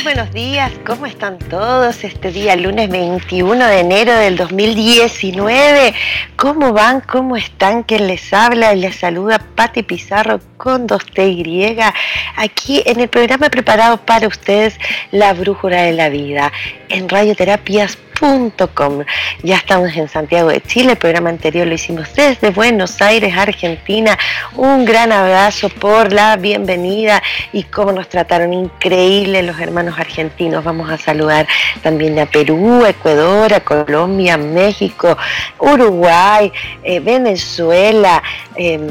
Muy buenos días, ¿cómo están todos? Este día, lunes 21 de enero del 2019. ¿Cómo van? ¿Cómo están? ¿Quién les habla? Les saluda Patti Pizarro con 2TY, aquí en el programa preparado para ustedes, La Brújula de la Vida, en Ya estamos en Santiago de Chile, el programa anterior lo hicimos desde Buenos Aires, Argentina. Un gran abrazo por la bienvenida y cómo nos trataron increíble los hermanos argentinos. Vamos a saludar también a Perú, Ecuador, a Colombia, México, Uruguay, eh, Venezuela. Em,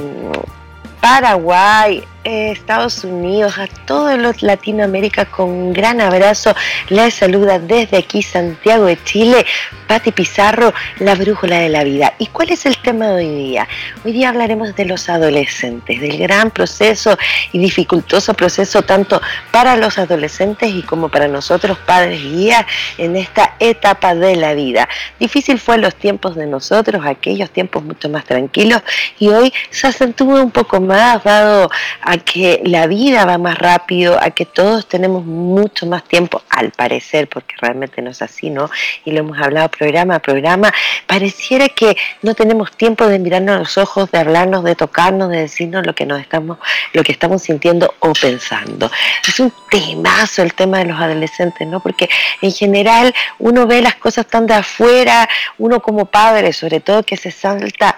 Paraguay, eh, Estados Unidos, a todos los Latinoamérica con un gran abrazo. Les saluda desde aquí Santiago de Chile, Pati Pizarro, la brújula de la vida. ¿Y cuál es el tema de hoy día? Hoy día hablaremos de los adolescentes, del gran proceso y dificultoso proceso tanto para los adolescentes y como para nosotros padres guías en esta etapa de la vida. Difícil fue los tiempos de nosotros, aquellos tiempos mucho más tranquilos y hoy se acentúa un poco más dado que la vida va más rápido, a que todos tenemos mucho más tiempo, al parecer, porque realmente no es así, ¿no? Y lo hemos hablado programa a programa, pareciera que no tenemos tiempo de mirarnos a los ojos, de hablarnos, de tocarnos, de decirnos lo que nos estamos, lo que estamos sintiendo o pensando. Es un temazo el tema de los adolescentes, ¿no? Porque en general uno ve las cosas tan de afuera, uno como padre, sobre todo que se salta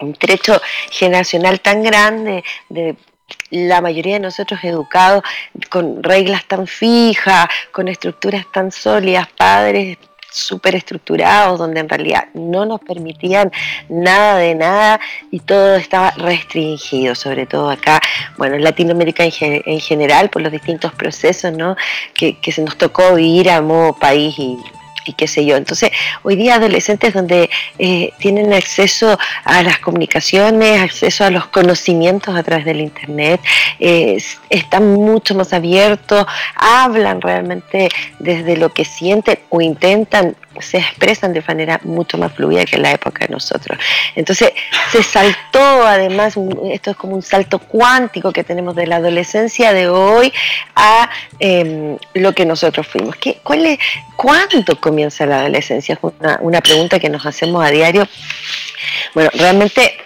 un trecho generacional tan grande de la mayoría de nosotros educados con reglas tan fijas, con estructuras tan sólidas, padres súper estructurados, donde en realidad no nos permitían nada de nada y todo estaba restringido, sobre todo acá, bueno, en Latinoamérica en, general, por los distintos procesos ¿no? que, que se nos tocó vivir a modo país y y qué sé yo. Entonces, hoy día adolescentes donde eh, tienen acceso a las comunicaciones, acceso a los conocimientos a través del Internet, están mucho más abiertos, hablan realmente desde lo que sienten o intentan se expresan de manera mucho más fluida que en la época de nosotros. Entonces se saltó, además, esto es como un salto cuántico que tenemos de la adolescencia de hoy a em, lo que nosotros fuimos. ¿Qué, cuál es, ¿Cuándo comienza la adolescencia? Es una, una pregunta que nos hacemos a diario. Bueno, realmente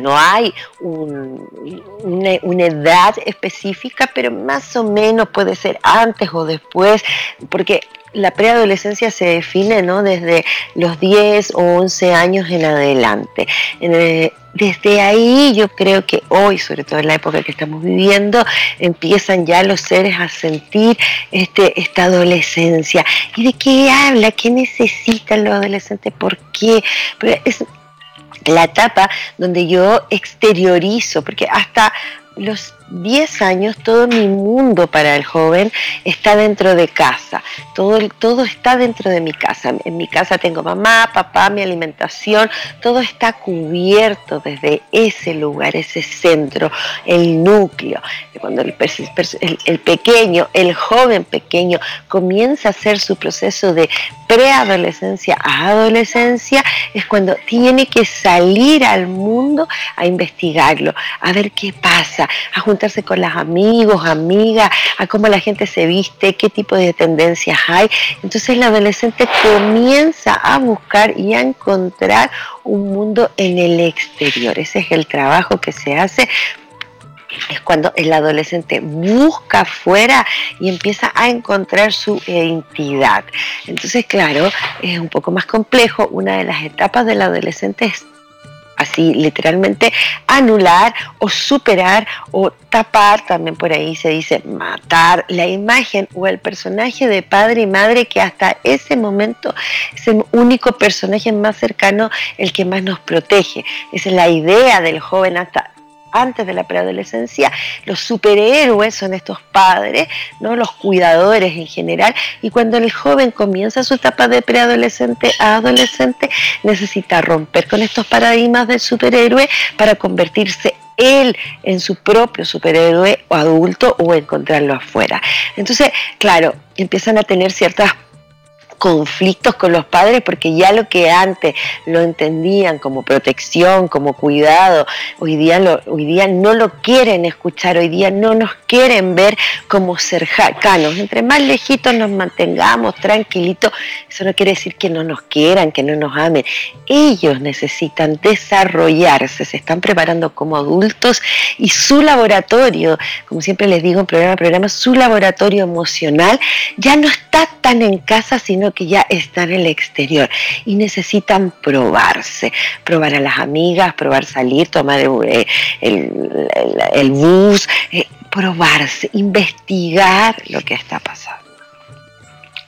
no hay una, edad específica, pero más o menos puede ser antes o después, porque la preadolescencia se define ¿no? desde los 10 o 11 años en adelante. Desde ahí yo creo que hoy, sobre todo en la época que estamos viviendo, empiezan ya los seres a sentir este, esta adolescencia. ¿Y de qué habla? ¿Qué necesitan los adolescentes? ¿Por qué? es la etapa donde yo exteriorizo, porque hasta los 10 años todo mi mundo para el joven está dentro de casa, todo, todo está dentro de mi casa. En mi casa tengo mamá, papá, mi alimentación, todo está cubierto desde ese lugar, ese centro, el núcleo. Cuando el, el pequeño, el joven pequeño comienza a hacer su proceso de preadolescencia a adolescencia, es cuando tiene que salir al mundo a investigarlo, a ver qué pasa, a juntar con los amigos, amigas, a cómo la gente se viste, qué tipo de tendencias hay. Entonces el adolescente comienza a buscar y a encontrar un mundo en el exterior. Ese es el trabajo que se hace es cuando el adolescente busca afuera y empieza a encontrar su identidad. Entonces, claro, es un poco más complejo. Una de las etapas del adolescente es así literalmente anular o superar o tapar, también por ahí se dice matar la imagen o el personaje de padre y madre que hasta ese momento es el único personaje más cercano, el que más nos protege. Esa es la idea del joven hasta antes de la preadolescencia, los superhéroes son estos padres, ¿no? los cuidadores en general, y cuando el joven comienza su etapa de preadolescente a adolescente, necesita romper con estos paradigmas del superhéroe para convertirse él en su propio superhéroe o adulto o encontrarlo afuera. Entonces, claro, empiezan a tener ciertas conflictos con los padres porque ya lo que antes lo entendían como protección, como cuidado, hoy día, no lo quieren escuchar, hoy día no nos quieren ver como cercanos. Entre más lejitos nos mantengamos tranquilitos, eso no quiere decir que no nos quieran, que no nos amen. Ellos necesitan desarrollarse, se están preparando como adultos y su laboratorio, como siempre les digo en programa a programa, su laboratorio emocional ya no está tan en casa, sino que ya están en el exterior y necesitan probarse, probar a las amigas, probar salir, tomar el, el, bus, eh, probarse, investigar lo que está pasando.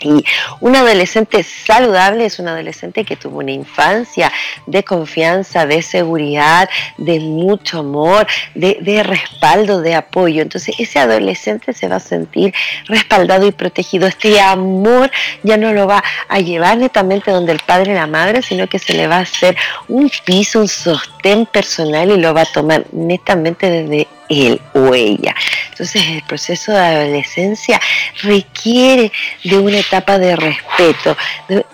Y un adolescente saludable es un adolescente que tuvo una infancia de confianza, de seguridad, de mucho amor, de, respaldo, de apoyo. Entonces ese adolescente se va a sentir respaldado y protegido. Este amor ya no lo va a llevar netamente donde el padre y la madre, sino que se le va a hacer un piso, un sostén personal y lo va a tomar netamente desde él o ella. Entonces el proceso de adolescencia requiere de una etapa de respeto,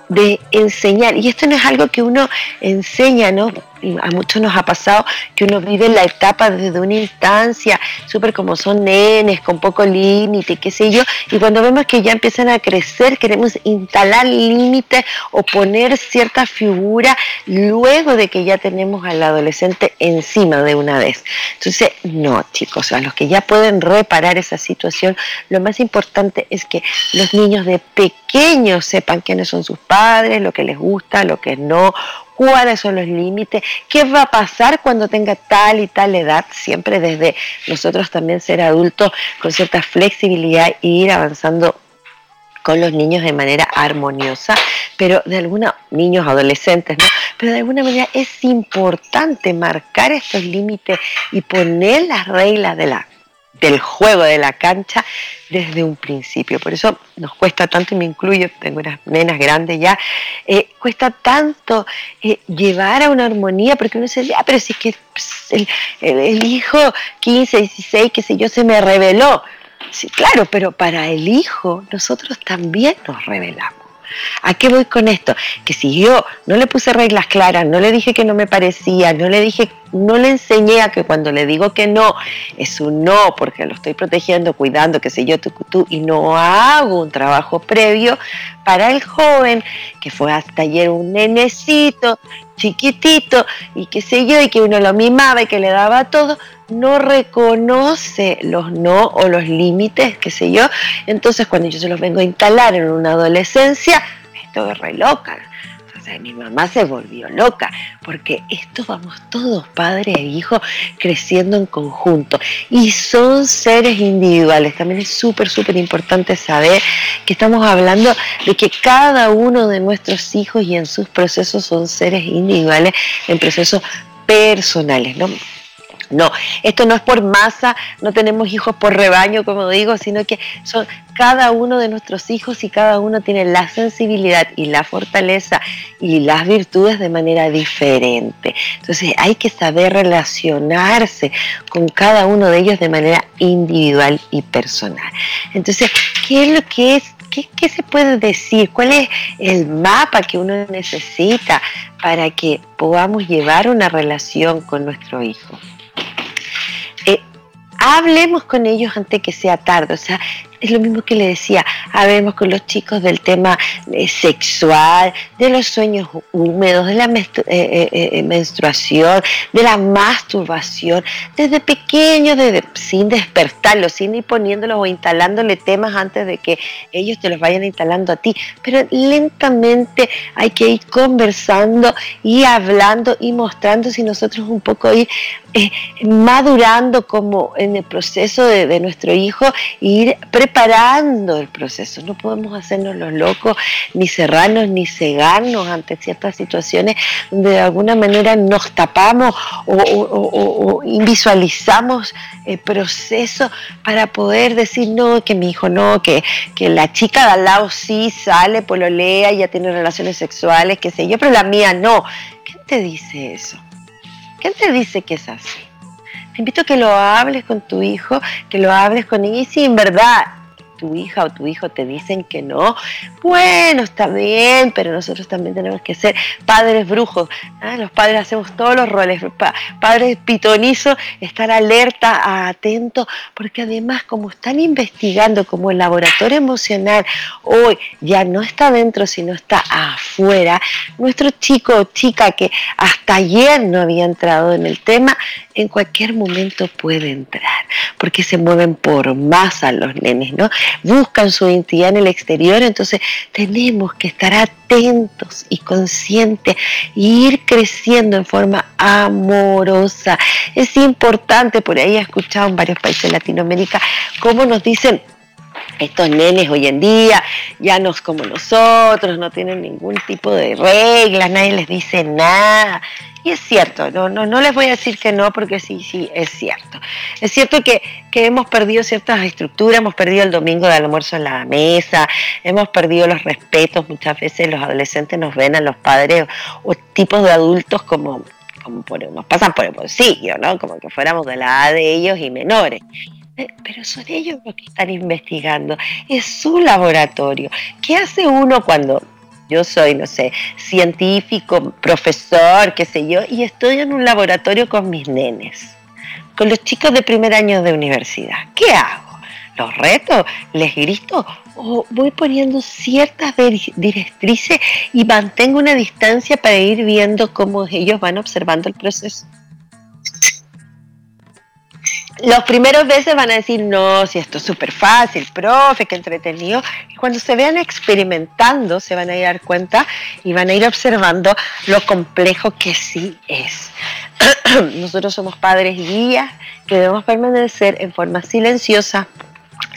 de, enseñar. Y esto no es algo que uno enseña, ¿no? A muchos nos ha pasado que uno vive la etapa desde una instancia, súper como son nenes, con poco límite, qué sé yo, y cuando vemos que ya empiezan a crecer, queremos instalar límites o poner cierta figura luego de que ya tenemos al adolescente encima de una vez. Entonces, no, chicos, a los que ya pueden reparar esa situación, lo más importante es que los niños de pequeños sepan quiénes son sus padres, lo que les gusta, lo que no, cuáles son los límites, qué va a pasar cuando tenga tal y tal edad, siempre desde nosotros también ser adultos con cierta flexibilidad e ir avanzando con los niños de manera armoniosa, pero de alguna, niños, adolescentes, ¿no? Pero de alguna manera es importante marcar estos límites y poner las reglas de la del juego de la cancha desde un principio. Por eso nos cuesta tanto, y me incluyo, tengo unas nenas grandes ya, eh, cuesta tanto eh, llevar a una armonía, porque uno dice, ah, pero si es que el, el, hijo 15, 16, qué sé yo, se me reveló. Sí, claro, pero para el hijo nosotros también nos revelamos. ¿A qué voy con esto? Que si yo no le puse reglas claras, no le dije que no me parecía, no le dije, no le enseñé a que cuando le digo que no, es un no, porque lo estoy protegiendo, cuidando, que sé yo, tú, tú, y no hago un trabajo previo para el joven que fue hasta ayer un nenecito, chiquitito, y qué sé yo, y que uno lo mimaba y que le daba todo, no reconoce los no o los límites, qué sé yo. Entonces, cuando yo se los vengo a instalar en una adolescencia, esto es re loca. mi mamá se volvió loca, porque esto vamos todos, padre e hijo, creciendo en conjunto. Y son seres individuales. También es súper, súper importante saber que estamos hablando de que cada uno de nuestros hijos y en sus procesos son seres individuales, en procesos personales, ¿no? No, esto no es por masa, no tenemos hijos por rebaño, como digo, sino que son cada uno de nuestros hijos y cada uno tiene la sensibilidad y la fortaleza y las virtudes de manera diferente. Entonces hay que saber relacionarse con cada uno de ellos de manera individual y personal. Entonces, ¿qué es lo que es ¿Qué, se puede decir? ¿Cuál es el mapa que uno necesita para que podamos llevar una relación con nuestro hijo? Hablemos con ellos antes que sea tarde. O sea, es lo mismo que le decía, hablemos con los chicos del tema eh, sexual, de los sueños húmedos, de la eh, eh, menstruación, de la masturbación, desde pequeños, desde, sin despertarlos, sin ir poniéndolos o instalándole temas antes de que ellos te los vayan instalando a ti. Pero lentamente hay que ir conversando y hablando y mostrando si nosotros un poco ir madurando como en el proceso de, nuestro hijo ir preparando el proceso. No podemos hacernos los locos, ni cerrarnos, ni cegarnos ante ciertas situaciones donde de alguna manera nos tapamos o, invisualizamos el proceso para poder decir no, que mi hijo no, que, que la chica de al lado sí sale, pololea, ya tiene relaciones sexuales, qué sé yo, pero la mía no. ¿Quién te dice eso? ¿Quién te dice que es así? Te invito a que lo hables con tu hijo, que lo hables con ella y si en verdad tu hija o tu hijo te dicen que no, bueno, está bien, pero nosotros también tenemos que ser padres brujos. ¿ah? Los padres hacemos todos los roles, padres pitonizos, estar alerta, atento, porque además como están investigando, como el laboratorio emocional hoy ya no está dentro, sino está afuera, nuestro chico o chica que hasta ayer no había entrado en el tema, en cualquier momento puede entrar, porque se mueven por masa los nenes, ¿no? Buscan su identidad en el exterior, entonces tenemos que estar atentos y conscientes e ir creciendo en forma amorosa. Es importante, por ahí he escuchado en varios países de Latinoamérica, cómo nos dicen, estos nenes hoy en día ya no es como nosotros, no tienen ningún tipo de reglas, nadie les dice nada. Es cierto, no, no, no les voy a decir que no, porque sí, sí, es cierto. Es cierto que, que hemos perdido ciertas estructuras, hemos perdido el domingo de almuerzo en la mesa, hemos perdido los respetos, muchas veces los adolescentes nos ven a los padres o, tipos de adultos como, como por, nos pasan por el bolsillo, ¿no? Como que fuéramos de la edad de ellos y menores. Eh, pero son ellos los que están investigando, es su laboratorio. ¿Qué hace uno cuando yo soy, no sé, científico, profesor, qué sé yo, y estoy en un laboratorio con mis nenes, con los chicos de primer año de universidad? ¿Qué hago? ¿Los reto? ¿Les grito? ¿O voy poniendo ciertas directrices y mantengo una distancia para ir viendo cómo ellos van observando el proceso? Los primeros veces van a decir, no, si esto es súper fácil, profe, qué entretenido. Y cuando se vean experimentando, se van a dar cuenta y van a ir observando lo complejo que sí es. Nosotros somos padres guías que debemos permanecer en forma silenciosa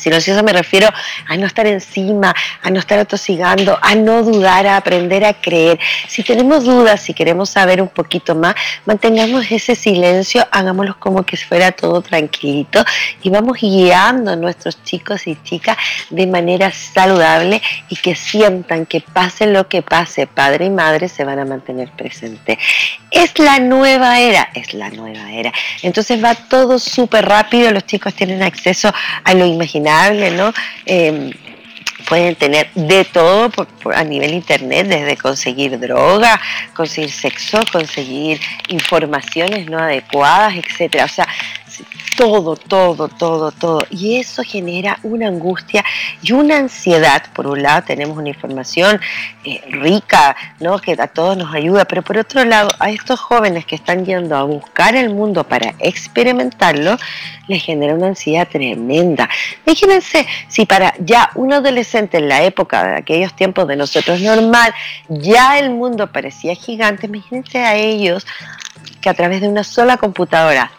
Silenciosa me refiero a no estar encima, a no estar atosigando, a no dudar, a aprender a creer. Si tenemos dudas, si queremos saber un poquito más, mantengamos ese silencio, hagámoslo como que fuera todo tranquilito y vamos guiando a nuestros chicos y chicas de manera saludable y que sientan que pase lo que pase, padre y madre se van a mantener presentes. Es la nueva era, es la nueva era. Entonces va todo súper rápido, los chicos tienen acceso a lo imaginable, ¿no? Em, pueden tener de todo a nivel internet, desde conseguir droga, conseguir sexo, conseguir informaciones no adecuadas, etcétera. O sea, todo, todo, todo, todo. Y eso genera una angustia y una ansiedad. Por un lado tenemos una información eh, rica, ¿no? que a todos nos ayuda, pero por otro lado a estos jóvenes que están yendo a buscar el mundo para experimentarlo, les genera una ansiedad tremenda. Imagínense si para ya un adolescente en la época de aquellos tiempos de nosotros normal, ya el mundo parecía gigante, imagínense a ellos que a través de una sola computadora,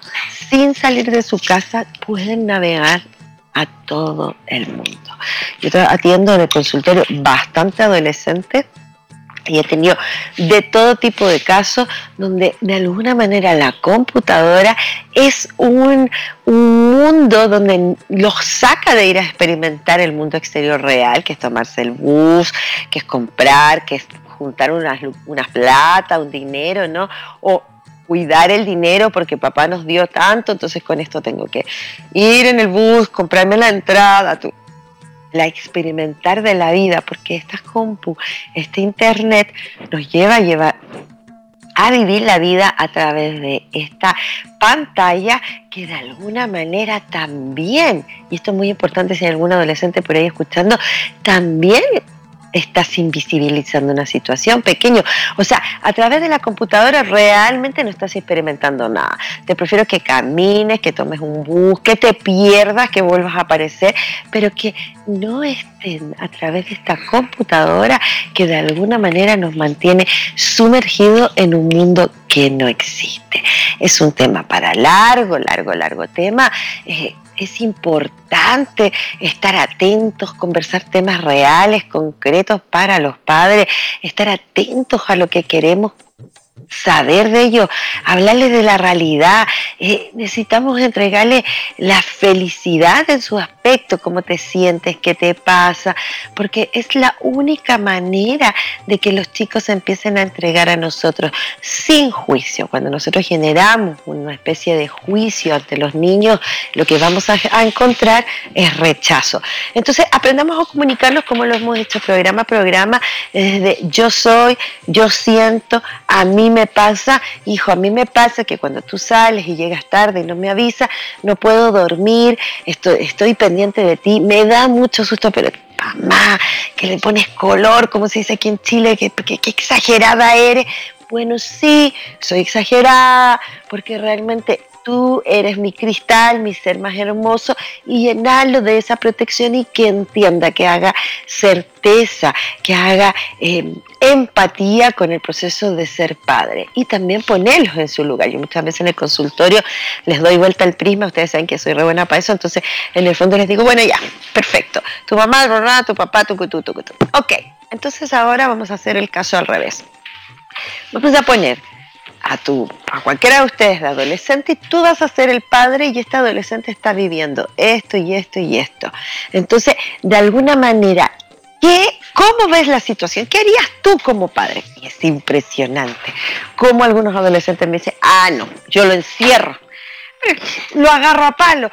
sin salir de su casa, pueden navegar a todo el mundo. Yo atiendo en el consultorio bastante adolescente y he tenido de todo tipo de casos donde de alguna manera la computadora es un, un, mundo donde los saca de ir a experimentar el mundo exterior real, que es tomarse el bus, que es comprar, que es juntar unas, unas plata, un dinero, ¿no? O cuidar el dinero porque papá nos dio tanto, entonces con esto tengo que ir en el bus, comprarme la entrada, la experimentar de la vida, porque esta compu, este internet nos lleva a llevar a vivir la vida a través de esta pantalla que de alguna manera también, y esto es muy importante si hay algún adolescente por ahí escuchando, también estás invisibilizando una situación pequeño. O sea, a través de la computadora realmente no estás experimentando nada. Te prefiero que camines, que tomes un bus, que te pierdas, que vuelvas a aparecer, pero que no estén a través de esta computadora que de alguna manera nos mantiene sumergido en un mundo que no existe. Es un tema para largo, largo, largo tema. Eh, es importante estar atentos, conversar temas reales, concretos para los padres, estar atentos a lo que queremos saber de ellos, hablarles de la realidad. Eh, necesitamos entregarle la felicidad en su aspecto, cómo te sientes, qué te pasa, porque es la única manera de que los chicos empiecen a entregar a nosotros sin juicio. Cuando nosotros generamos una especie de juicio ante los niños, lo que vamos a, encontrar es rechazo. Entonces, aprendamos a comunicarnos como lo hemos hecho programa a programa, desde yo soy, yo siento, a mí me pasa, hijo, a mí me pasa que cuando tú sales y llegas tarde y no me avisas, no puedo dormir, estoy, estoy pendiente de ti, me da mucho susto, pero mamá, que le pones color, como se dice aquí en Chile, que, que exagerada eres. Bueno, sí, soy exagerada, porque realmente tú eres mi cristal, mi ser más hermoso, y llenarlo de esa protección y que entienda, que haga certeza, que haga em, empatía con el proceso de ser padre y también ponerlos en su lugar. Yo muchas veces en el consultorio les doy vuelta al prisma, ustedes saben que soy re buena para eso, entonces en el fondo les digo, bueno, ya, perfecto, tu mamá, tu papá, tu, tu, tu, tu. Ok, entonces ahora vamos a hacer el caso al revés. Vamos a poner a, tu, a cualquiera de ustedes de adolescente y tú vas a ser el padre y este adolescente está viviendo esto y esto y esto. Entonces, de alguna manera, ¿qué, ¿cómo ves la situación? ¿Qué harías tú como padre? Y es impresionante. Como algunos adolescentes me dicen, ah, no, yo lo encierro, lo agarro a palo.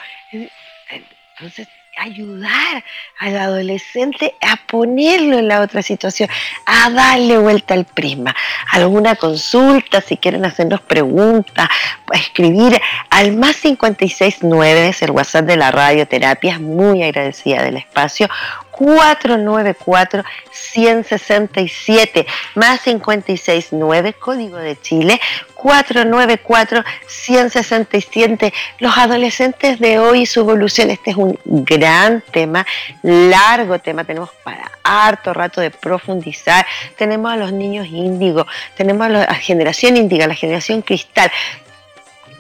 Entonces, ayudar al adolescente a ponerlo en la otra situación, a darle vuelta al prisma. Alguna consulta, si quieren hacernos preguntas, escribir al más 569, es el WhatsApp de la radioterapia, muy agradecida del espacio, 494-167 más 569, código de Chile, 494-167. Los adolescentes de hoy y su evolución, este es un gran tema, largo tema, tenemos para harto rato de profundizar. Tenemos a los niños índigo, tenemos a la generación índiga, la generación cristal,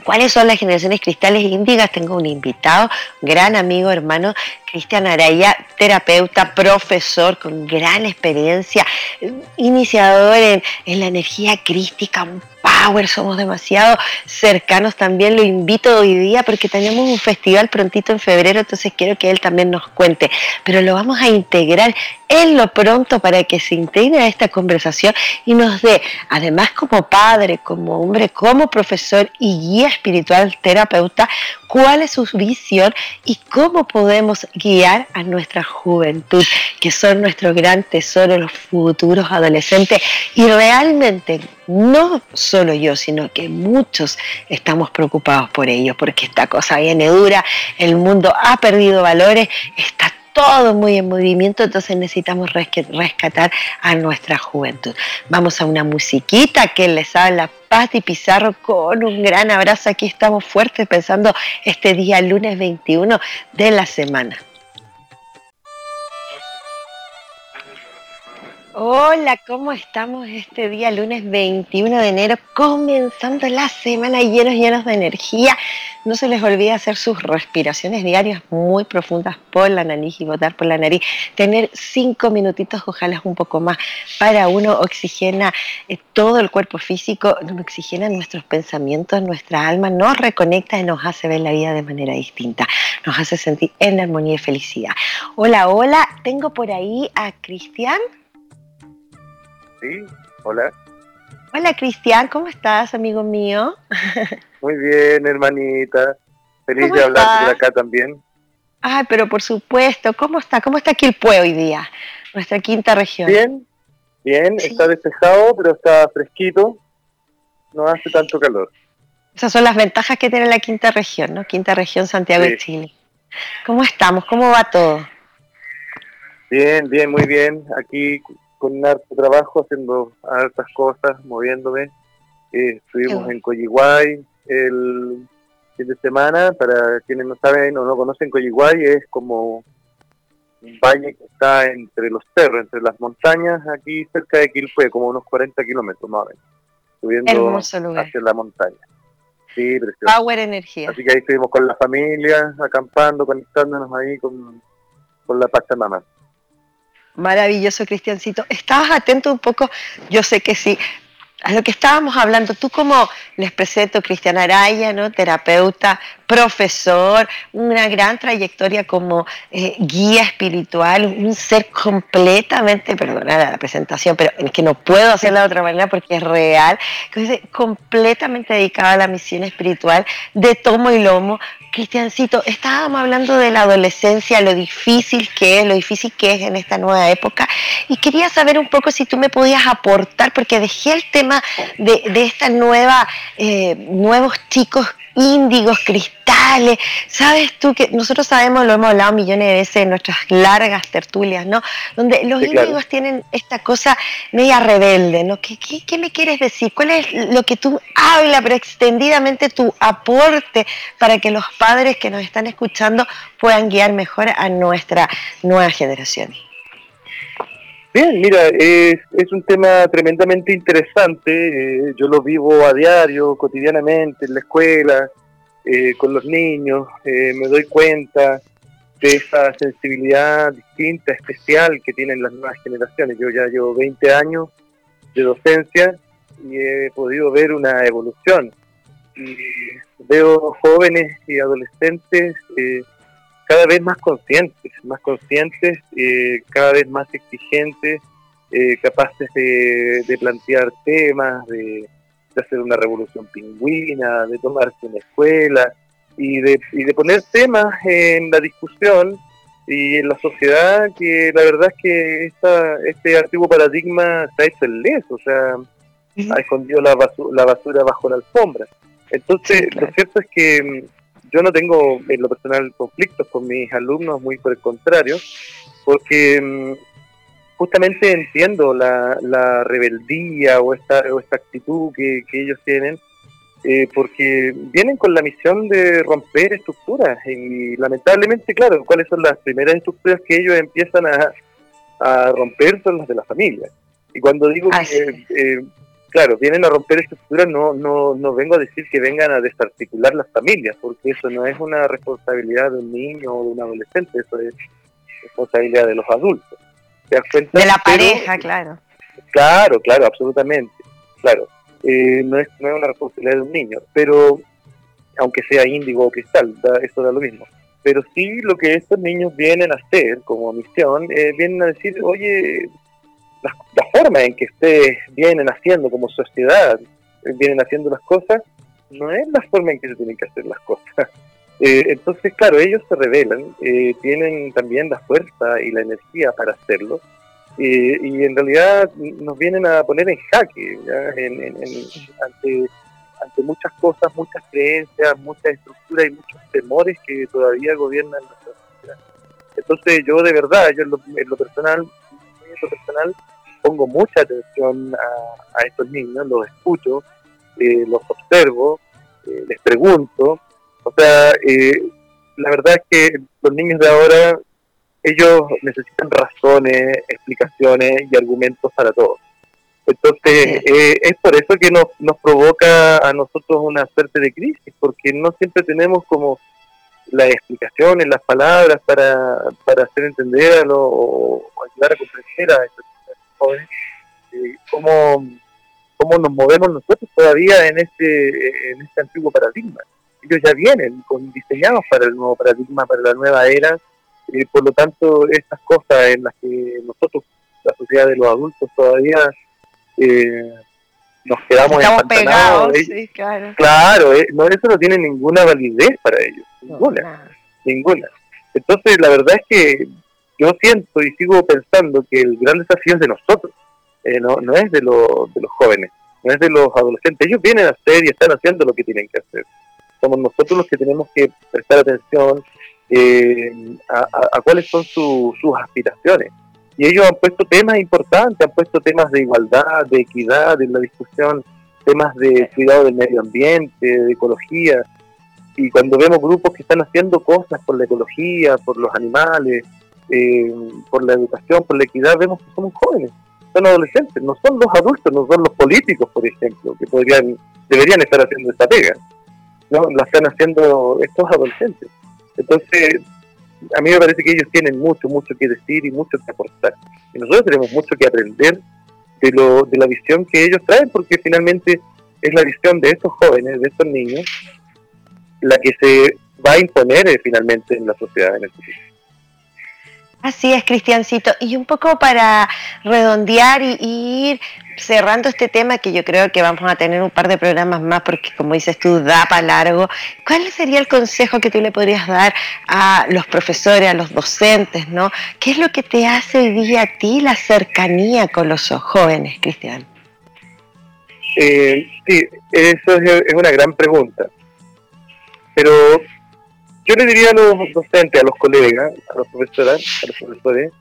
¿Cuáles son las generaciones cristales índigas? Tengo un invitado, gran amigo, hermano, Cristian Araya, terapeuta, profesor con gran experiencia, iniciador en, la energía crística, somos demasiado cercanos también. Lo invito hoy día porque tenemos un festival prontito en febrero, entonces quiero que él también nos cuente. Pero lo vamos a integrar en lo pronto para que se integre a esta conversación y nos dé, además como padre, como hombre, como profesor y guía espiritual terapeuta, cuál es su visión y cómo podemos guiar a nuestra juventud, que son nuestro gran tesoro, los futuros adolescentes. Y realmente no solo yo, sino que muchos estamos preocupados por ello, porque esta cosa viene dura, el mundo ha perdido valores, está todo muy en movimiento, entonces necesitamos rescatar a nuestra juventud. Vamos a una musiquita que les habla Patti Pizarro con un gran abrazo. Aquí estamos fuertes pensando este día lunes 21 de la semana. Hola, ¿cómo estamos este día, lunes 21 de enero, comenzando la semana llenos, llenos de energía? No se les olvide hacer sus respiraciones diarias muy profundas por la nariz y botar por la nariz. Tener cinco minutitos, ojalá un poco más, para uno oxigena eh, todo el cuerpo físico, oxigena nuestros pensamientos, nuestra alma, nos reconecta y nos hace ver la vida de manera distinta. Nos hace sentir en armonía y felicidad. Hola, hola, tengo por ahí a Cristian. Sí, hola. Hola Cristian, ¿cómo estás, amigo mío? Muy bien, hermanita. Feliz de hablar de acá también. Ay, pero por supuesto, ¿cómo está? ¿Cómo está aquí el Pue hoy día? Nuestra quinta región. Bien, bien, está despejado, pero está fresquito. No hace tanto calor. Esas son las ventajas que tiene la quinta región, ¿no? Quinta región Santiago de Chile. ¿Cómo estamos? ¿Cómo va todo? Bien, bien, muy bien. Aquí con harto trabajo, haciendo hartas cosas, moviéndome. Eh, estuvimos en Coyiguay el fin de semana. Para quienes no saben o no conocen, Coyiguay es como un valle que está entre los cerros, entre las montañas, aquí cerca de Quilpue, como unos 40 kilómetros más o menos. subiendo hacia la montaña. Sí, precioso. Power energía. Así que ahí estuvimos con la familia, acampando, conectándonos ahí con, con la Pachamama. Maravilloso, Cristiancito. ¿Estabas atento un poco? Yo sé que sí a lo que estábamos hablando, tú como les presento Cristian Araya, ¿no? terapeuta, profesor, una gran trayectoria como eh, guía espiritual, un ser completamente, perdona la presentación, pero es que no puedo hacerla de otra manera porque es real, completamente dedicado a la misión espiritual de tomo y lomo. Cristiancito, estábamos hablando de la adolescencia, lo difícil que es, lo difícil que es en esta nueva época, y quería saber un poco si tú me podías aportar, porque dejé el tema de, de esta nueva, eh, nuevos chicos índigos, cristales. Sabes tú que nosotros sabemos, lo hemos hablado millones de veces en nuestras largas tertulias, ¿no? Donde los índigos tienen esta cosa media rebelde, ¿no? ¿Qué, ¿Qué, me quieres decir? ¿Cuál es lo que tú hablas, pero extendidamente tu aporte para que los padres que nos están escuchando puedan guiar mejor a nuestra nueva generación? Bien, mira, es, es un tema tremendamente interesante. Eh, yo lo vivo a diario, cotidianamente, en la escuela, eh, con los niños. Eh, me doy cuenta de esa sensibilidad distinta, especial que tienen las nuevas generaciones. Yo ya llevo 20 años de docencia y he podido ver una evolución. Y veo jóvenes y adolescentes cada vez más conscientes, más conscientes, eh, cada vez más exigentes, eh, capaces de, plantear temas, de, hacer una revolución pingüina, de tomarse una escuela y de, y de poner temas en la discusión y en la sociedad que la verdad es que esta, este antiguo paradigma está hecho en les, o sea, ha escondido la basura, la basura bajo la alfombra. Entonces, lo cierto es que yo no tengo en lo personal conflictos con mis alumnos, muy por el contrario, porque mm, justamente entiendo la, rebeldía o esta, o esta actitud que, ellos tienen, eh, porque vienen con la misión de romper estructuras y lamentablemente, claro, cuáles son las primeras estructuras que ellos empiezan a, romper son las de la familia. Y cuando digo que eh, claro, vienen a romper estructuras, no, no, no vengo a decir que vengan a desarticular las familias, porque eso no es una responsabilidad de un niño o de un adolescente, eso es responsabilidad de los adultos. De la pareja, claro. Claro, claro, absolutamente, claro. Eh, no, es, no es una responsabilidad de un niño, pero aunque sea índigo o cristal, eso da lo mismo. Pero sí lo que estos niños vienen a hacer como misión, eh, vienen a decir, oye, la, forma en que ustedes vienen haciendo como sociedad, eh, vienen haciendo las cosas, no es la forma en que se tienen que hacer las cosas. Eh, entonces, claro, ellos se revelan, eh, tienen también la fuerza y la energía para hacerlo, y en realidad nos vienen a poner en jaque ante, ante muchas cosas, muchas creencias, muchas estructuras y muchos temores que todavía gobiernan nuestra sociedad. Entonces, yo de verdad, yo en lo personal, personal, pongo mucha atención a, estos niños, los escucho, eh, los observo, eh, les pregunto. O sea, eh, la verdad es que los niños de ahora, ellos necesitan razones, explicaciones y argumentos para todo. Entonces, es por eso que nos, nos provoca a nosotros una suerte de crisis, porque no siempre tenemos como las explicaciones, las palabras para, para hacer entender o, ayudar a comprender a estos jóvenes eh, cómo, cómo nos movemos nosotros todavía en este, en este antiguo paradigma. Ellos ya vienen con diseñados para el nuevo paradigma, para la nueva era, y por lo tanto estas cosas en las que nosotros, la sociedad de los adultos, todavía eh, nos quedamos Estamos pegados, sí, claro. Claro, eh, no, eso no tiene ninguna validez para ellos, ninguna, ninguna. Entonces, la verdad es que yo siento y sigo pensando que el gran desafío es de nosotros, eh, no, no es de, lo, de los jóvenes, no es de los adolescentes. Ellos vienen a hacer y están haciendo lo que tienen que hacer. Somos nosotros los que tenemos que prestar atención eh, a, cuáles son sus aspiraciones y ellos han puesto temas importantes, han puesto temas de igualdad, de equidad en la discusión, temas de cuidado del medio ambiente, de ecología. Y cuando vemos grupos que están haciendo cosas por la ecología, por los animales, eh, por la educación, por la equidad, vemos que somos jóvenes. son adolescentes, no son los adultos, no son los políticos, por ejemplo, que podrían, deberían estar haciendo esta pega. No, la están haciendo estos adolescentes. Entonces, a mí me parece que ellos tienen mucho, mucho que decir y mucho que aportar. Y nosotros tenemos mucho que aprender de, lo, de la visión que ellos traen, porque finalmente es la visión de estos jóvenes, de estos niños, la que se va a imponer eh, finalmente en la sociedad en el futuro. Así es, Cristiancito. Y un poco para redondear y, ir cerrando este tema, que yo creo que vamos a tener un par de programas más, porque como dices tú, da para largo. ¿Cuál sería el consejo que tú le podrías dar a los profesores, a los docentes, no? ¿Qué es lo que te hace hoy a ti la cercanía con los jóvenes, Cristian? Eh, sí, eso es una gran pregunta. Pero yo le diría a los docentes, a los colegas, a los profesores, a los profesores,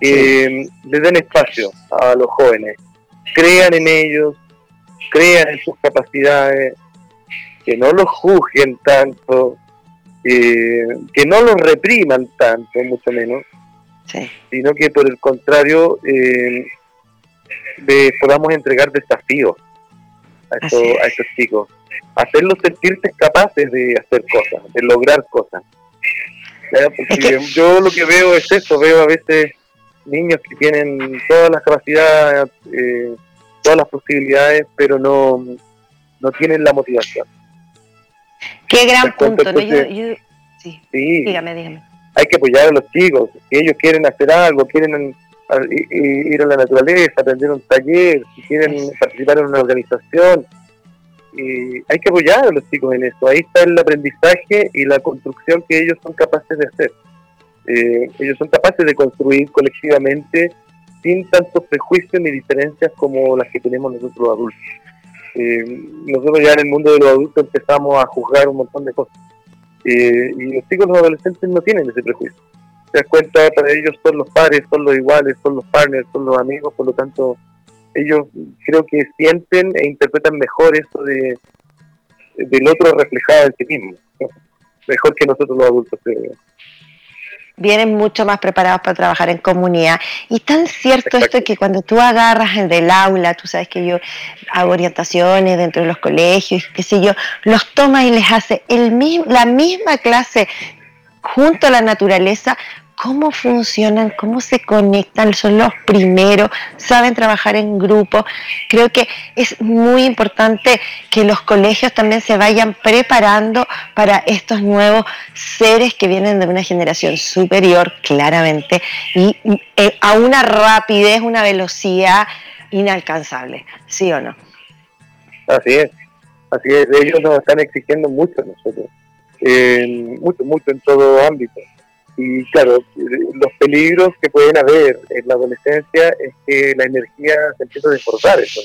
que les den espacio a los jóvenes, crean en ellos, crean en sus capacidades, que no los juzguen tanto, que no los repriman tanto, mucho menos, sino que por el contrario eh, podamos entregar desafíos a a estos chicos hacerlos sentirse capaces de hacer cosas, de lograr cosas. Porque yo lo que veo es eso, veo a veces niños que tienen todas las capacidades, eh, todas las posibilidades, pero no, no tienen la motivación. Qué gran punto, sí, dígame, dígame. Hay que apoyar a los chicos, si ellos quieren hacer algo, quieren ir a la naturaleza, aprender un taller, si quieren participar en una organización, hay que apoyar a los chicos en eso. Ahí está el aprendizaje y la construcción que ellos son capaces de hacer. Eh, ellos son capaces de construir colectivamente sin tantos prejuicios ni diferencias como las que tenemos nosotros los adultos. Eh, nosotros ya en el mundo de los adultos empezamos a juzgar un montón de cosas. Eh, y los chicos, los adolescentes no tienen ese prejuicio. Se das cuenta, para ellos son los pares, son los iguales, son los partners, son los amigos, por lo tanto ellos creo que sienten e interpretan mejor eso de del otro reflejado en sí mismo, mejor que nosotros los adultos. Vienen mucho más preparados para trabajar en comunidad. Y tan cierto esto que cuando tú agarras el del aula, tú sabes que yo hago orientaciones dentro de los colegios, qué sé yo, los tomas y les hace el mismo, la misma clase junto a la naturaleza, cómo funcionan, cómo se conectan, son los primeros, saben trabajar en grupo. Creo que es muy importante que los colegios también se vayan preparando para estos nuevos seres que vienen de una generación superior, claramente, y eh, a una rapidez, una velocidad inalcanzable, ¿sí o no? Así es, así es, ellos nos están exigiendo mucho nosotros, mucho, mucho en todo ámbito y claro, los peligros que pueden haber en la adolescencia es que la energía se empieza a desbordar, eso,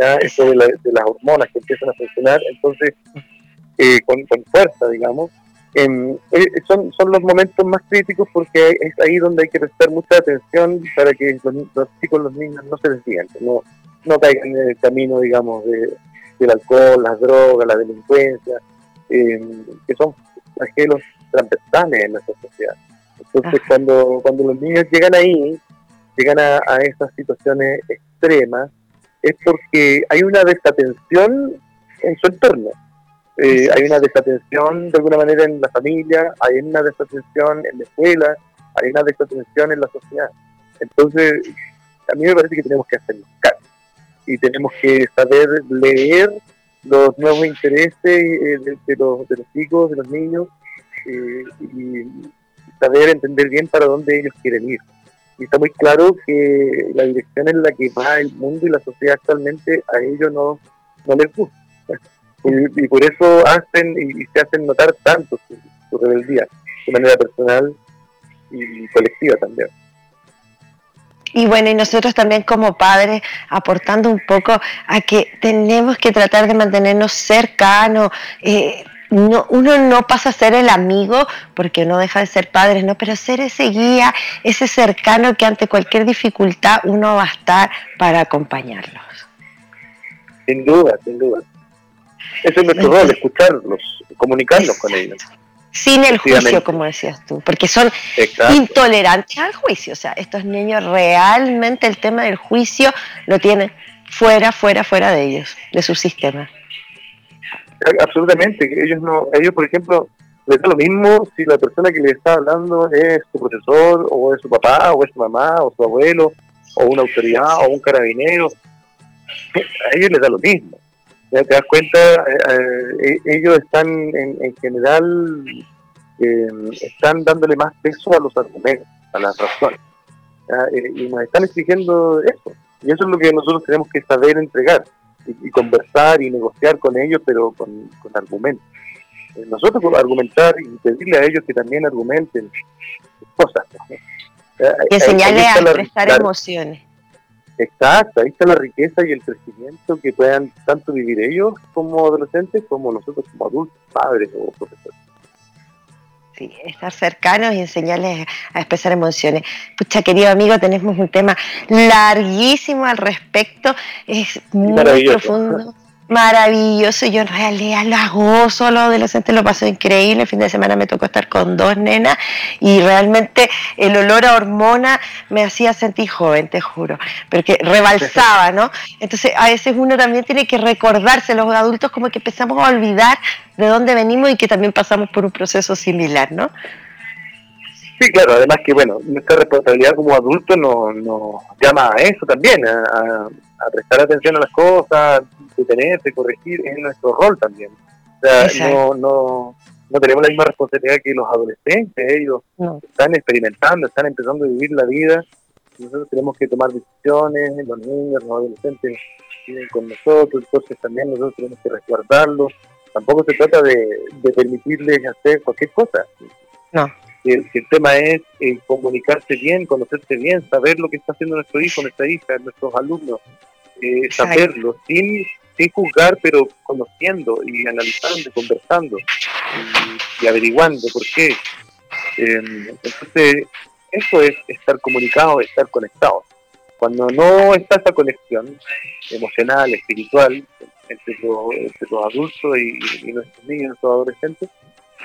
¿ya? eso de, las hormonas que empiezan a funcionar, entonces, eh, con, fuerza, digamos. Eh, son, son los momentos más críticos porque es ahí donde hay que prestar mucha atención para que los, chicos, los niños no se desvíen, no, no caigan en el camino, digamos, de, del alcohol, las drogas, la delincuencia, eh, que son flagelos transversales en nuestra sociedad. Entonces, cuando, cuando los niños llegan ahí, llegan a, a esas situaciones extremas, es porque hay una desatención en su entorno. Eh, hay una desatención de alguna manera en la familia, hay una desatención en la escuela, hay una desatención en la sociedad. Entonces, a mí me parece que tenemos que hacernos caso y tenemos que saber leer los nuevos intereses eh, de, los, de los chicos, de los niños, eh, y saber entender bien para dónde ellos quieren ir. Y está muy claro que la dirección en la que va el mundo y la sociedad actualmente a ellos no, no les gusta. Y, por eso hacen y, se hacen notar tanto su, su rebeldía, de manera personal y colectiva también. Y bueno, y nosotros también como padres aportando un poco a que tenemos que tratar de mantenernos cercanos, eh, no, uno no pasa a ser el amigo porque no deja de ser padre, ¿no? pero ser ese guía, ese cercano que ante cualquier dificultad uno va a estar para acompañarlos. Sin duda, sin duda. Ese es nuestro rol, escucharlos, comunicarnos con ellos. Sin el juicio, como decías tú, porque son intolerantes al juicio. O sea, estos niños realmente el tema del juicio lo tienen fuera, fuera, fuera de ellos, de su sistema. Absolutamente. Ellos no, ellos, por ejemplo, les da lo mismo si la persona que les está hablando es su profesor, o es su papá, o es su mamá, o su abuelo, o una autoridad, o un carabinero. A ellos les da lo mismo te das cuenta, eh, eh, ellos están en, general, eh, están dándole más peso a los argumentos, a las razones. y nos están exigiendo eso. Y eso es lo que nosotros tenemos que saber entregar y, conversar y negociar con ellos, pero con, argumentos. nosotros argumentar y pedirle a ellos que también argumenten cosas. Que señale a prestar emociones. Exacto, ahí está la riqueza y el crecimiento que puedan tanto vivir ellos como adolescentes como nosotros como adultos, padres o profesores. Sí, estar cercanos y enseñarles a expresar emociones. Pucha, querido amigo, tenemos un tema larguísimo al respecto, es muy profundo maravilloso. Yo en realidad la gozo, los adolescentes lo pasó increíble. El fin de semana me tocó estar con dos nenas y realmente el olor a hormona me hacía sentir joven, te juro, pero que rebalsaba, ¿no? Entonces a veces uno también tiene que recordarse, los adultos como que empezamos a olvidar de dónde venimos y que también pasamos por un proceso similar, ¿no? Sí, claro, además que, bueno, nuestra responsabilidad como adultos nos, llama a eso también, a, prestar atención a las cosas, detenerse, corregir, es nuestro rol también. O sea, no, no, no tenemos la misma responsabilidad que los adolescentes, ellos están experimentando, están empezando a vivir la vida, nosotros tenemos que tomar decisiones, los niños, los adolescentes viven con nosotros, entonces también nosotros tenemos que resguardarlos. Tampoco se trata de, de permitirles hacer cualquier cosa. No el, el tema es eh, comunicarse bien, conocerse bien, saber lo que está haciendo nuestro hijo, nuestra hija, nuestros alumnos, eh, saberlo, sin, sin juzgar, pero conociendo y analizando, conversando y, averiguando por qué. Em, entonces, eso es estar comunicado, estar conectado. Cuando no está esa conexión emocional, espiritual, entre los, adultos y, y nuestros niños, nuestros adolescentes,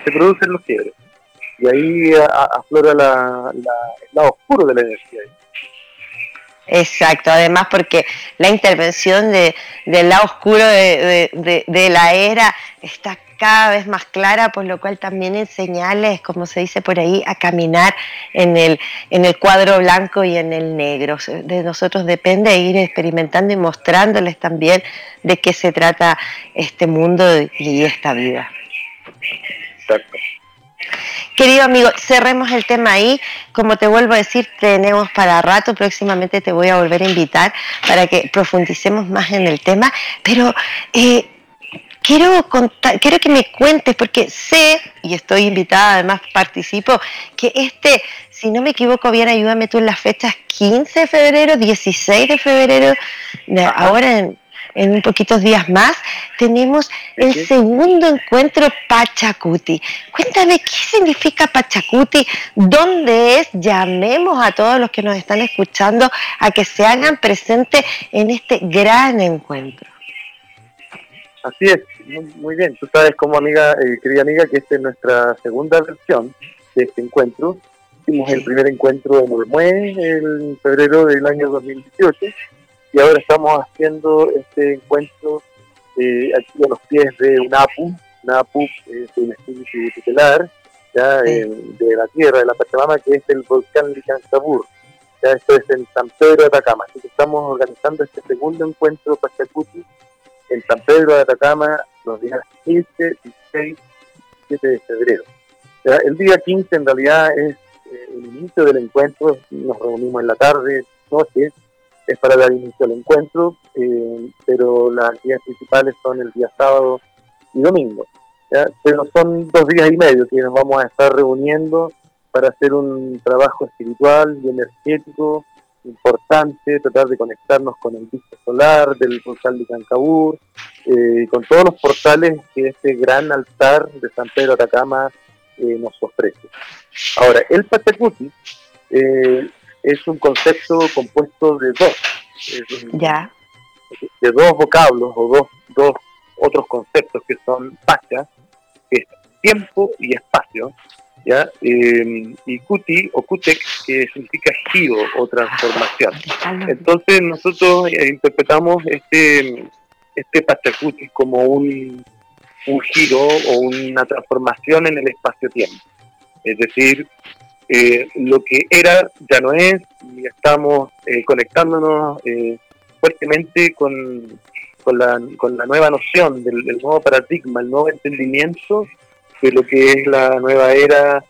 se producen los quiebres y ahí aflora la, el lado oscuro de la energía. Exacto, además porque la intervención de, del lado oscuro de, de, la era está cada vez más clara, por lo cual también enseñarles, como se dice por ahí, a caminar en el, en el cuadro blanco y en el negro. De nosotros depende ir experimentando y mostrándoles también de qué se trata este mundo y esta vida. Exacto. Querido amigo, cerremos el tema ahí. Como te vuelvo a decir, tenemos para rato. Próximamente te voy a volver a invitar para que profundicemos más en el tema. Pero eh, quiero, contar, quiero que me cuentes, porque sé, y estoy invitada, además participo, que este, si no me equivoco bien, ayúdame tú en las fechas 15 de febrero, 16 de febrero, ahora en en un poquitos días más, tenemos el segundo encuentro Pachacuti. Cuéntame qué significa Pachacuti, dónde es, llamemos a todos los que nos están escuchando a que se hagan presentes en este gran encuentro. Así es, muy, bien. Tú sabes como amiga, eh, querida amiga, que esta es nuestra segunda versión de este encuentro. Hicimos el primer encuentro en Olmué en febrero del año 2018 y ahora estamos haciendo este encuentro eh, aquí a los pies de UNAPU. UNAPU es un espíritu tutelar ¿ya? de la tierra, de la Pachamama, que es el volcán Licancabur. Ya esto es en San Pedro de Atacama. Así que estamos organizando este segundo encuentro Pachacuti en San Pedro de Atacama los días 15, 16 y 17 de febrero. el día 15 en realidad es eh, el inicio del encuentro, nos reunimos en la tarde, noche, es para dar inicio al encuentro, eh, pero las actividades principales son el día sábado y domingo. Pero son dos días y medio que nos vamos a estar reuniendo para hacer un trabajo espiritual y energético importante, tratar de conectarnos con el disco solar del portal de Cancabur, eh, con todos los portales que este gran altar de San Pedro Atacama eh, nos ofrece. Ahora, el Pachacuti eh, es un concepto compuesto de dos. ya. De dos vocablos o dos, dos otros conceptos que son pacha, que es tiempo y espacio. ¿ya? Em, y Kuti o Kutek, que significa giro o transformación. Entonces nosotros eh, interpretamos este, este Pachacuti como un, un giro o una transformación en el espacio-tiempo. Es decir, eh, lo que era ya no es y estamos eh, conectándonos eh, fuertemente con, con, la, nueva noción del, nuevo paradigma, el nuevo entendimiento de lo que es la nueva era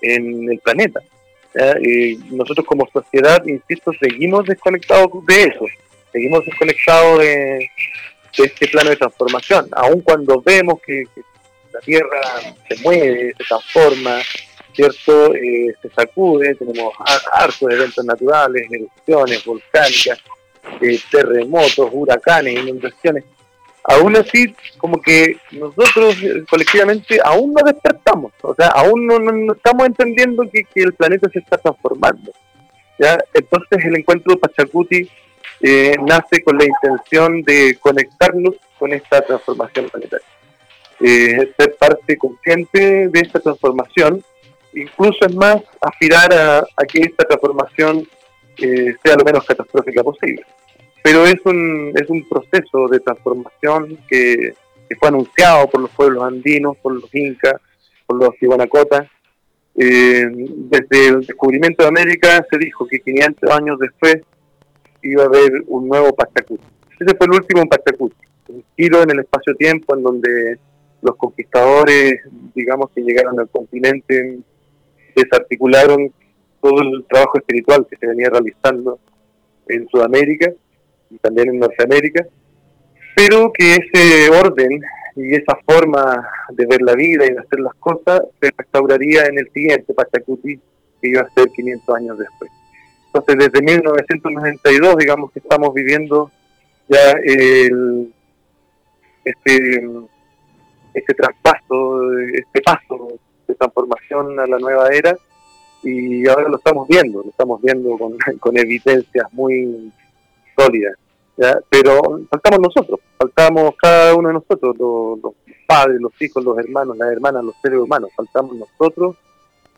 en el planeta. nosotros como sociedad, insisto, seguimos desconectados de eso, seguimos desconectados de, este plano de transformación, aun cuando vemos que la Tierra se mueve, se transforma, ¿cierto? Eh, se sacude, tenemos hartos eventos naturales, erupciones volcánicas, eh, terremotos, huracanes, inundaciones. Aún así, como que nosotros eh, colectivamente aún no despertamos, o sea, aún no, estamos entendiendo que, el planeta se está transformando. ¿ya? Entonces el encuentro de Pachacuti nace con la intención de conectarnos con esta transformación planetaria. ser parte consciente de esta transformación incluso es más aspirar a, que esta transformación eh, sea lo menos catastrófica posible. Pero es un, es un proceso de transformación que, fue anunciado por los pueblos andinos, por los incas, por los iguanacotas. Eh, desde el descubrimiento de América se dijo que 500 años después iba a haber un nuevo Pachacuti. Ese fue el último Pachacuti, un giro en el espacio-tiempo en donde los conquistadores, digamos que llegaron al continente desarticularon todo el trabajo espiritual que se venía realizando en Sudamérica y también en Norteamérica, pero que ese orden y esa forma de ver la vida y de hacer las cosas se restauraría en el siguiente Pachacuti, que iba a ser 500 años después. Entonces, desde 1992, digamos que estamos viviendo ya el, este, este traspaso, este paso transformación a la nueva era y ahora lo estamos viendo, lo estamos viendo con, con evidencias muy sólidas. Pero faltamos nosotros, faltamos cada uno de nosotros, los, padres, los hijos, los hermanos, las hermanas, los seres humanos, faltamos nosotros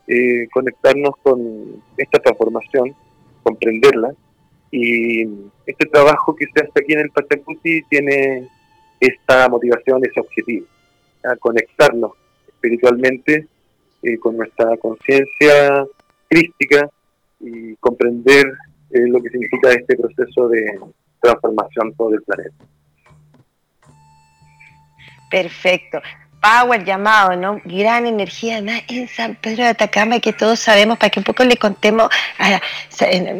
eh, conectarnos con esta transformación, comprenderla. Y este trabajo que se hace aquí en el Pachacuti tiene esta motivación, ese objetivo, a conectarnos espiritualmente eh, con nuestra conciencia crística y comprender eh, lo que significa este proceso de transformación todo el planeta. Perfecto power llamado, ¿no? Gran energía además en San Pedro de Atacama que todos sabemos, para que un poco le contemos,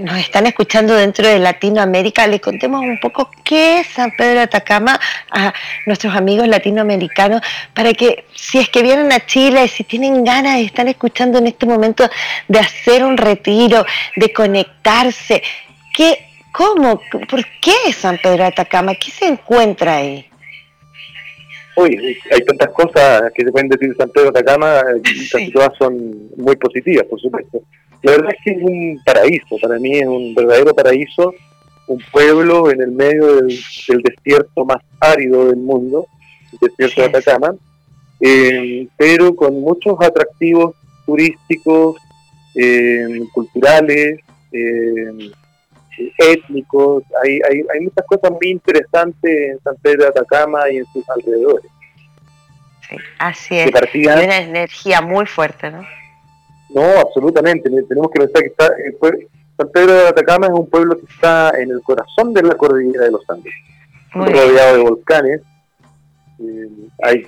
nos están escuchando dentro de Latinoamérica, le contemos un poco qué es San Pedro de Atacama a nuestros amigos latinoamericanos, para que si es que vienen a Chile, si tienen ganas estar escuchando en este momento de hacer un retiro, de conectarse, ¿qué, ¿cómo? ¿Por qué San Pedro de Atacama? ¿Qué se encuentra ahí? Uy, hay tantas cosas que se pueden decir de San Pedro de Atacama, casi todas son muy positivas, por supuesto. La verdad es que es un paraíso, para mí es un verdadero paraíso, un pueblo en el medio del, desierto más árido del mundo, el desierto de Atacama, eh, pero con muchos atractivos turísticos, eh, culturales, eh, étnicos, hay, hay, hay muchas cosas muy interesantes en San Pedro de Atacama y en sus alrededores. Sí, así es. una energía muy fuerte, ¿no? No, absolutamente. Tenemos que pensar que está, eh, San Pedro de Atacama es un pueblo que está en el corazón de la cordillera de los Andes, rodeado de volcanes. Eh, hay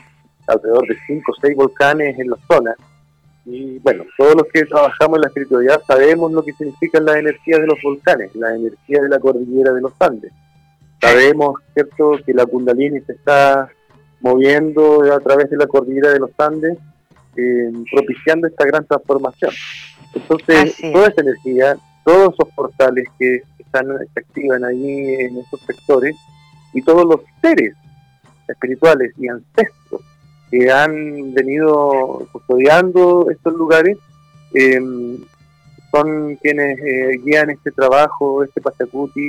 alrededor de 5 o 6 volcanes en la zona y bueno, todos los que trabajamos en la espiritualidad sabemos lo que significan las energías de los volcanes, la energía de la cordillera de los Andes. Sabemos, ¿cierto?, que la Kundalini se está moviendo a través de la cordillera de los Andes, eh, propiciando esta gran transformación. Entonces, toda esa energía, todos esos portales que están se activan ahí en esos sectores, y todos los seres espirituales y ancestros que han venido custodiando estos lugares eh, son quienes eh, guían este trabajo, este Pachacuti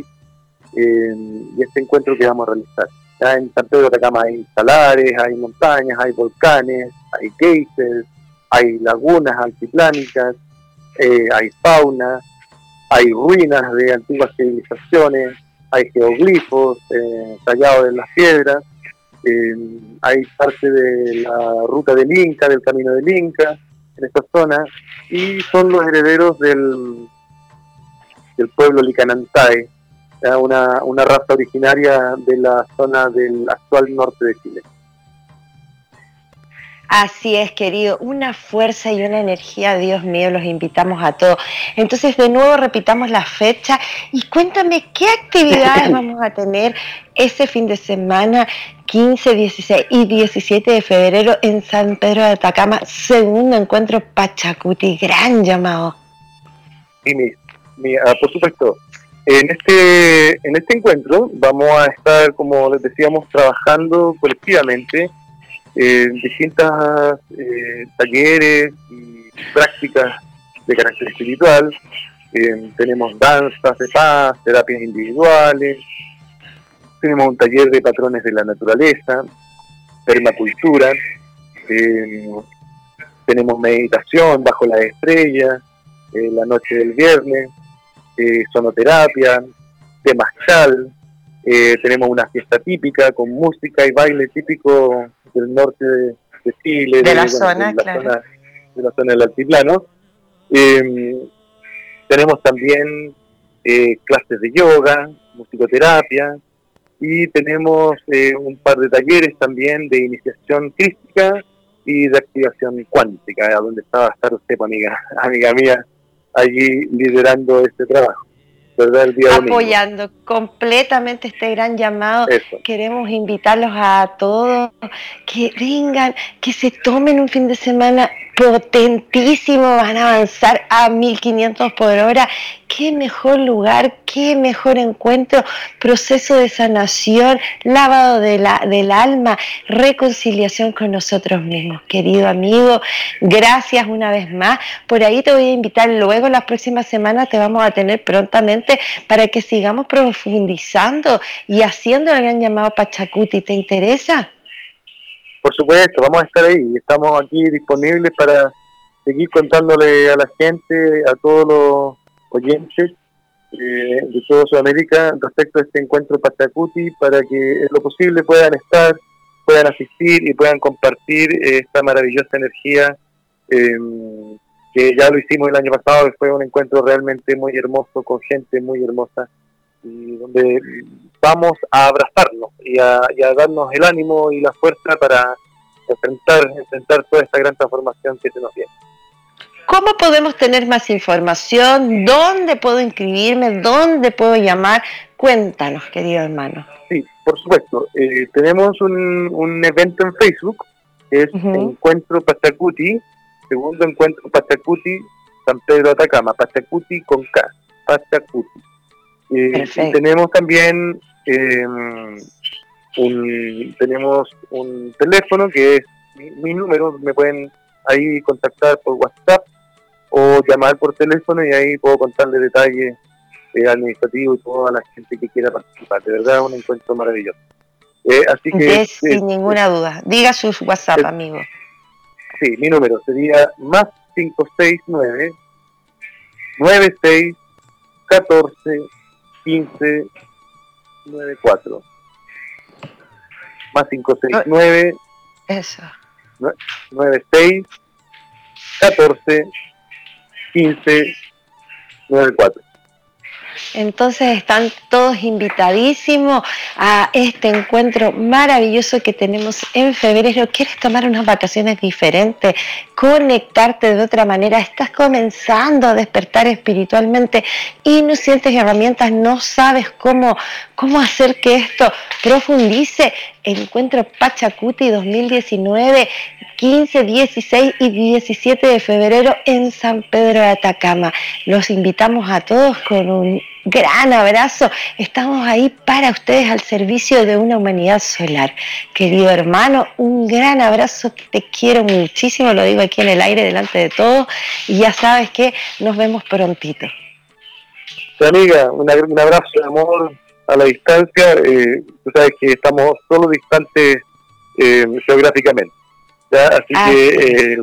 eh, y este encuentro que vamos a realizar. en San Pedro de Atacama hay salares, hay montañas, hay volcanes, hay geysers, hay lagunas altiplánicas, hay fauna, hay ruinas de antiguas civilizaciones, hay geoglifos tallados en las piedras, hay parte de la ruta del Inca, del camino del Inca en esta zona, y son los herederos del, del pueblo Licanantay, una, una raza originaria de la zona del actual norte de Chile. Así es, querido, una fuerza y una energía, Dios mío, los invitamos a todos. Entonces, de nuevo repitamos la fecha y cuéntame qué actividades vamos a tener ese fin de semana, 15, 16 y 17 de febrero en San Pedro de Atacama, segundo encuentro Pachacuti, gran llamado. Sí, mi, ah, por supuesto. En este, en este encuentro vamos a estar, como les decíamos, trabajando colectivamente eh, distintas eh, talleres y prácticas de carácter espiritual. Eh, tenemos danzas de paz, terapias individuales, tenemos un taller de patrones de la naturaleza, permacultura, eh, tenemos meditación bajo la estrella, la noche del viernes, sonoterapia, temazcal, tenemos una fiesta típica con música y baile típico del norte de, Chile, de, la, zona, claro. de la zona del altiplano. Em, tenemos también eh, clases de yoga, musicoterapia y tenemos eh, un par de talleres también de iniciación crística y de activación cuántica, donde estaba a estar usted, amiga, amiga mía, allí liderando este trabajo apoyando completamente este gran llamado. Queremos invitarlos a todos que vengan, que se tomen un fin de semana potentísimo, van a avanzar a 1500 por hora. Qué mejor lugar, qué mejor encuentro, proceso de sanación, lavado de la, del alma, reconciliación con nosotros mismos. Querido amigo, gracias una vez más. Por ahí te voy a invitar luego, las próximas semanas te vamos a tener prontamente para que sigamos profundizando y haciendo el gran llamado Pachacuti. ¿Te interesa? Por supuesto, vamos a estar ahí. Estamos aquí disponibles para seguir contándole a la gente, a todos los oyentes eh, de toda Sudamérica respecto a este encuentro Pachacuti para que en lo posible puedan estar, puedan asistir y puedan compartir esta maravillosa energía em, que ya lo hicimos el año pasado, fue un encuentro realmente muy hermoso con gente muy hermosa y donde vamos a abrazarnos y a, darnos el ánimo y la fuerza para enfrentar, enfrentar toda esta gran transformación que se nos viene. ¿Cómo podemos tener más información? ¿Dónde puedo inscribirme? ¿Dónde puedo llamar? Cuéntanos, querido hermano. Sí, por supuesto. Eh, tenemos un, un, evento en Facebook, que es Encuentro Pachacuti, segundo Encuentro Pachacuti, San Pedro Atacama, Pachacuti con K, Pachacuti. Eh, y tenemos también un, tenemos un teléfono que es mi, número, me pueden ahí contactar por WhatsApp o llamar por teléfono y ahí puedo contarle detalles eh, administrativos y toda la gente que quiera participar. De verdad, un encuentro maravilloso. Eh, así que, sin ninguna duda. Diga su WhatsApp, amigo. Sí, mi número sería más 569 96 14 15 94 más 569 eso 96 14 15 94 entonces están todos invitadísimos a este encuentro maravilloso que tenemos en febrero. ¿Quieres tomar unas vacaciones diferentes? ¿Conectarte de otra manera? ¿Estás comenzando a despertar espiritualmente y no sientes herramientas? ¿No sabes cómo, cómo hacer que esto profundice? Encuentro Pachacuti 2019 15, 16 y 17 de febrero en San Pedro de Atacama. Los invitamos a todos con un gran abrazo. Estamos ahí para ustedes al servicio de una humanidad solar. Querido hermano, un gran abrazo. Te quiero muchísimo, lo digo aquí en el aire delante de todos. Y ya sabes que nos vemos prontito. amiga, un, abrazo de amor a la distancia, eh, tú sabes que estamos solo distantes eh, geográficamente. ¿Ya? Así Ah, que eh,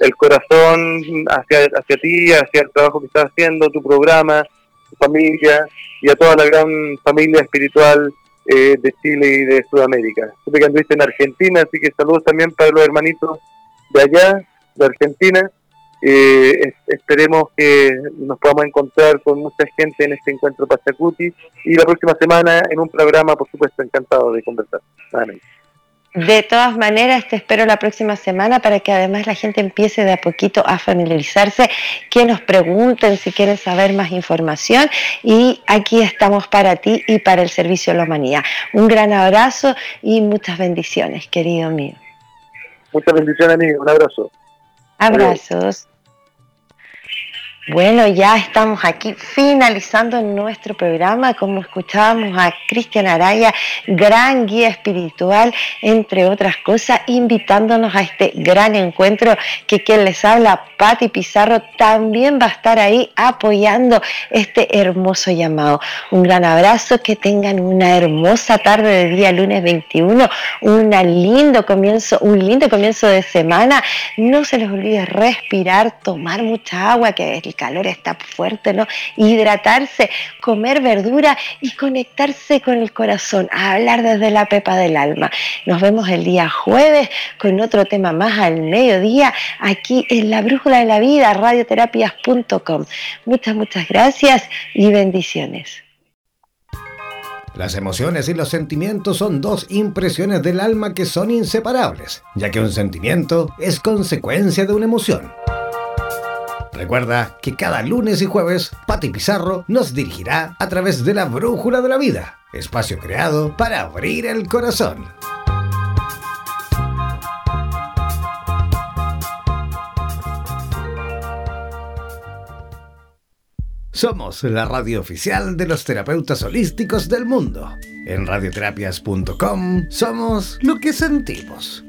el corazón hacia, hacia ti, hacia el trabajo que estás haciendo, tu programa, tu familia y a toda la gran familia espiritual eh, de Chile y de Sudamérica. Supe que anduviste en Argentina, así que saludos también para los hermanitos de allá, de Argentina. Eh, es- esperemos que nos podamos encontrar con mucha gente en este encuentro Pachacuti y la próxima semana en un programa, por supuesto, encantado de conversar. nuevamente. De todas maneras, te espero la próxima semana para que además la gente empiece de a poquito a familiarizarse, que nos pregunten si quieren saber más información y aquí estamos para ti y para el servicio de la humanidad. Un gran abrazo y muchas bendiciones, querido mío. Muchas bendiciones, amigo. Un abrazo. Abrazos. Bueno, ya estamos aquí finalizando nuestro programa, como escuchábamos a Cristian Araya, gran guía espiritual, entre otras cosas, invitándonos a este gran encuentro que quien les habla, Patti Pizarro, también va a estar ahí apoyando este hermoso llamado. Un gran abrazo, que tengan una hermosa tarde de día lunes 21, un lindo comienzo, un lindo comienzo de semana. No se les olvide respirar, tomar mucha agua, que el calor está fuerte, ¿no? Hidratarse, comer verdura y conectarse con el corazón, a hablar desde la pepa del alma. Nos vemos el día jueves con otro tema más al mediodía aquí en la Brújula de la Vida, radioterapias.com. Muchas, muchas gracias y bendiciones. Las emociones y los sentimientos son dos impresiones del alma que son inseparables, ya que un sentimiento es consecuencia de una emoción. Recuerda que cada lunes y jueves Pati Pizarro nos dirigirá a través de la Brújula de la Vida, espacio creado para abrir el corazón. Somos la radio oficial de los terapeutas holísticos del mundo. En radioterapias.com somos lo que sentimos.